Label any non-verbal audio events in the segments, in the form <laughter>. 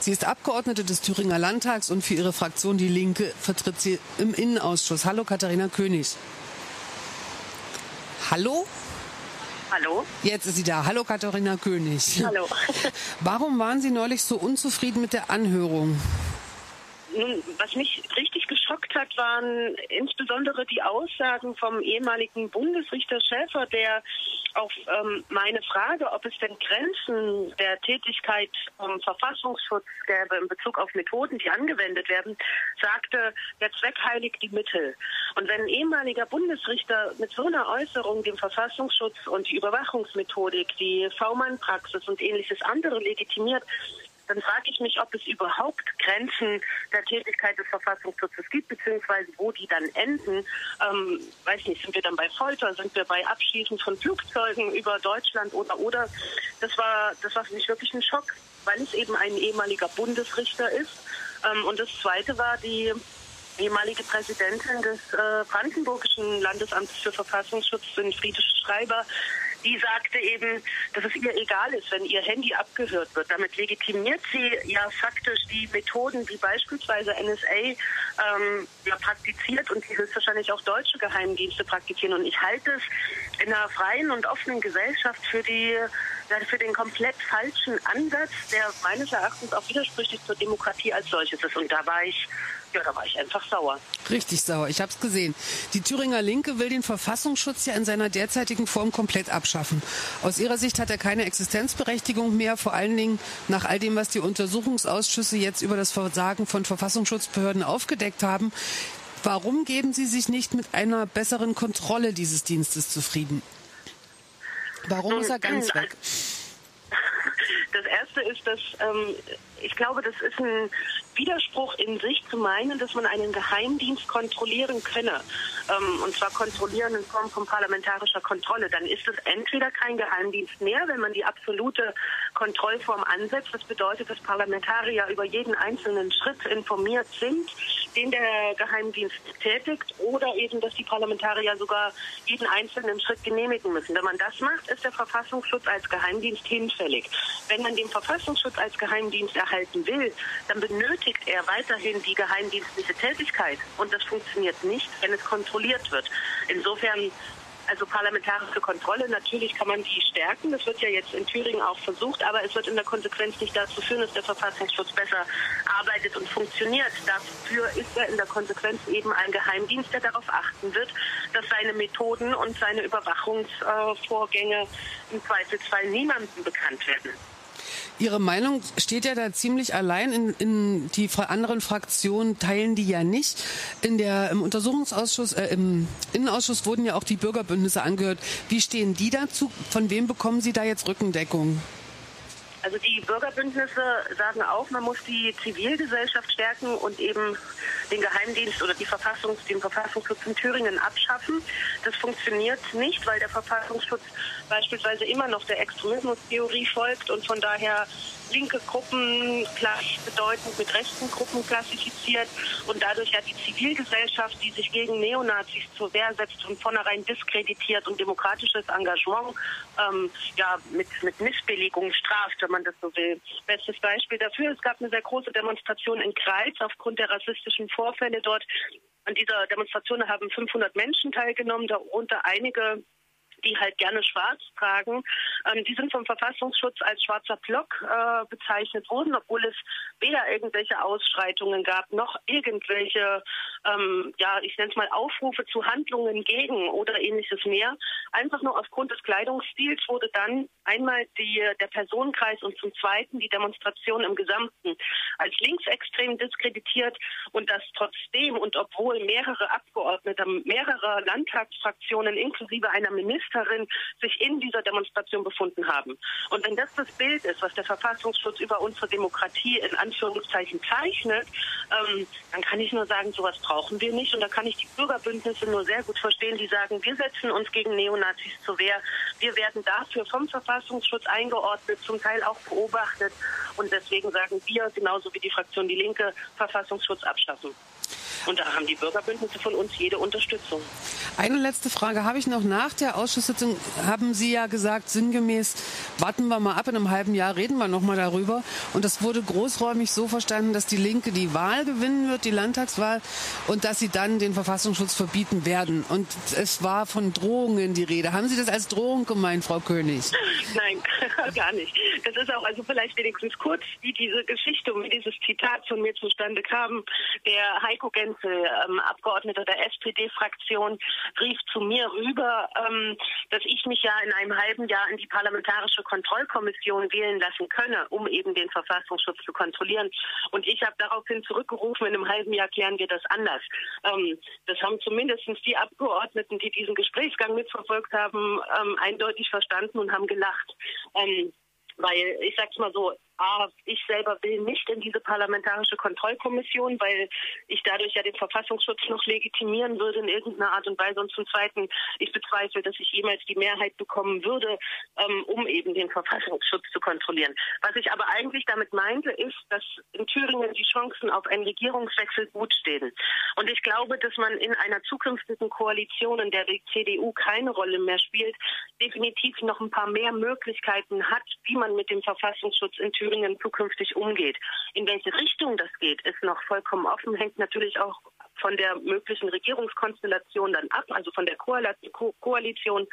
Sie ist Abgeordnete des Thüringer Landtags und für ihre Fraktion Die Linke vertritt sie im Innenausschuss. Hallo Katharina König. Hallo? Hallo? Jetzt ist sie da. Hallo Katharina König. Hallo. <laughs> Warum waren Sie neulich so unzufrieden mit der Anhörung? Nun, was mich richtig geschockt hat, waren insbesondere die Aussagen vom ehemaligen Bundesrichter Schäfer, der auf ähm, meine Frage, ob es denn Grenzen der Tätigkeit vom Verfassungsschutz gäbe in Bezug auf Methoden, die angewendet werden, sagte, der Zweck heiligt die Mittel. Und wenn ein ehemaliger Bundesrichter mit so einer Äußerung dem Verfassungsschutz und die Überwachungsmethodik, die V-Mann-Praxis und ähnliches andere legitimiert, dann frage ich mich, ob es überhaupt Grenzen der Tätigkeit des Verfassungsschutzes gibt, beziehungsweise wo die dann enden. Ähm, weiß nicht, sind wir dann bei Folter, sind wir bei Abschießen von Flugzeugen über Deutschland oder oder. Das war, das war für mich wirklich ein Schock, weil es eben ein ehemaliger Bundesrichter ist. Ähm, und das Zweite war die ehemalige Präsidentin des äh, Brandenburgischen Landesamtes für Verfassungsschutz, Friede Schreiber, die sagte eben, dass es ihr egal ist, wenn ihr Handy abgehört wird. Damit legitimiert sie ja faktisch die Methoden, die beispielsweise NSA ähm, ja, praktiziert und die höchstwahrscheinlich auch deutsche Geheimdienste praktizieren. Und ich halte es in einer freien und offenen Gesellschaft für die für den komplett falschen Ansatz, der meines Erachtens auch widersprüchlich zur Demokratie als solches ist. Und da war ich ja, da war ich einfach sauer. Richtig sauer, ich habe es gesehen. Die Thüringer Linke will den Verfassungsschutz ja in seiner derzeitigen Form komplett abschaffen. Aus ihrer Sicht hat er keine Existenzberechtigung mehr, vor allen Dingen nach all dem, was die Untersuchungsausschüsse jetzt über das Versagen von Verfassungsschutzbehörden aufgedeckt haben. Warum geben Sie sich nicht mit einer besseren Kontrolle dieses Dienstes zufrieden? Warum ist er ganz weg? <laughs> Das erste ist, dass ähm, ich glaube, das ist ein Widerspruch in sich zu meinen, dass man einen Geheimdienst kontrollieren könne. Ähm, und zwar kontrollieren in Form von parlamentarischer Kontrolle. Dann ist es entweder kein Geheimdienst mehr, wenn man die absolute Kontrollform ansetzt. Das bedeutet, dass Parlamentarier über jeden einzelnen Schritt informiert sind, den der Geheimdienst tätigt, oder eben, dass die Parlamentarier sogar jeden einzelnen Schritt genehmigen müssen. Wenn man das macht, ist der Verfassungsschutz als Geheimdienst hinfällig. Wenn man den Verfassungsschutz als Geheimdienst erhalten will, dann benötigt er weiterhin die geheimdienstliche Tätigkeit. Und das funktioniert nicht, wenn es kontrolliert wird. Insofern also parlamentarische Kontrolle, natürlich kann man die stärken. Das wird ja jetzt in Thüringen auch versucht, aber es wird in der Konsequenz nicht dazu führen, dass der Verfassungsschutz besser arbeitet und funktioniert. Dafür ist er in der Konsequenz eben ein Geheimdienst, der darauf achten wird, dass seine Methoden und seine Überwachungsvorgänge im Zweifelsfall niemandem bekannt werden. Ihre Meinung steht ja da ziemlich allein. In, in die anderen Fraktionen teilen die ja nicht. In der, Im Untersuchungsausschuss, äh, im Innenausschuss wurden ja auch die Bürgerbündnisse angehört. Wie stehen die dazu? Von wem bekommen Sie da jetzt Rückendeckung? Also die Bürgerbündnisse sagen auch, man muss die Zivilgesellschaft stärken und eben den Geheimdienst oder die Verfassungs, den Verfassungsschutz in Thüringen abschaffen. Das funktioniert nicht, weil der Verfassungsschutz beispielsweise immer noch der Extremismustheorie folgt und von daher linke Gruppen gleichbedeutend mit rechten Gruppen klassifiziert und dadurch ja die Zivilgesellschaft, die sich gegen Neonazis zur Wehr setzt, von vornherein diskreditiert und demokratisches Engagement ähm, ja mit, mit Missbilligung straft, wenn man das so will. Bestes Beispiel dafür, es gab eine sehr große Demonstration in Kreis aufgrund der rassistischen Vorfälle dort. An dieser Demonstration haben 500 Menschen teilgenommen, darunter einige die halt gerne schwarz tragen, ähm, die sind vom Verfassungsschutz als schwarzer Block äh, bezeichnet worden, obwohl es weder irgendwelche Ausschreitungen gab, noch irgendwelche, ähm, ja, ich nenne es mal Aufrufe zu Handlungen gegen oder ähnliches mehr. Einfach nur aufgrund des Kleidungsstils wurde dann einmal die, der Personenkreis und zum Zweiten die Demonstration im Gesamten als linksextrem diskreditiert und das trotzdem und obwohl mehrere Abgeordnete mehrerer Landtagsfraktionen inklusive einer Minister Ministerin sich in dieser Demonstration befunden haben. Und wenn das das Bild ist, was der Verfassungsschutz über unsere Demokratie in Anführungszeichen zeichnet, ähm, dann kann ich nur sagen, sowas brauchen wir nicht. Und da kann ich die Bürgerbündnisse nur sehr gut verstehen, die sagen, wir setzen uns gegen Neonazis zur Wehr. Wir werden dafür vom Verfassungsschutz eingeordnet, zum Teil auch beobachtet. Und deswegen sagen wir, genauso wie die Fraktion Die Linke, Verfassungsschutz abschaffen. Und da haben die Bürgerbündnisse von uns jede Unterstützung. Eine letzte Frage habe ich noch. Nach der Ausschusssitzung haben Sie ja gesagt, sinngemäß, warten wir mal ab, in einem halben Jahr reden wir nochmal darüber. Und das wurde großräumig so verstanden, dass die Linke die Wahl gewinnen wird, die Landtagswahl, und dass sie dann den Verfassungsschutz verbieten werden. Und es war von Drohungen die Rede. Haben Sie das als Drohung gemeint, Frau König? <laughs> Nein, <laughs> gar nicht. Das ist auch, also vielleicht wenigstens kurz, wie diese Geschichte und wie dieses Zitat von mir zustande kam. Der Heiko Genzel, ähm, Abgeordneter der SPD-Fraktion, rief zu mir rüber, ähm, dass ich mich ja in einem halben Jahr in die Parlamentarische Kontrollkommission wählen lassen könne, um eben den Verfassungsschutz zu kontrollieren. Und ich habe daraufhin zurückgerufen, in einem halben Jahr klären wir das anders. Ähm, das haben zumindest die Abgeordneten, die diesen Gesprächsgang mitverfolgt haben, ähm, eindeutig verstanden und haben gelacht. Ähm, weil ich sag's mal so, A, ich selber will nicht in diese parlamentarische Kontrollkommission, weil ich dadurch ja den Verfassungsschutz noch legitimieren würde in irgendeiner Art und Weise. Und zum Zweiten, ich bezweifle, dass ich jemals die Mehrheit bekommen würde, ähm, um eben den Verfassungsschutz zu kontrollieren. Was ich aber eigentlich damit meinte, ist, dass in Thüringen die Chancen auf einen Regierungswechsel gut stehen. Und ich glaube, dass man in einer zukünftigen Koalition, in der die CDU keine Rolle mehr spielt, definitiv noch ein paar mehr Möglichkeiten hat, wie man mit dem Verfassungsschutz in Thüringen Thüringen zukünftig umgeht. In welche Richtung das geht, ist noch vollkommen offen, hängt natürlich auch von der möglichen Regierungskonstellation dann ab, also von der Koalition.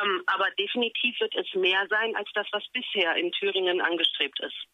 Ähm, aber definitiv wird es mehr sein als das, was bisher in Thüringen angestrebt ist.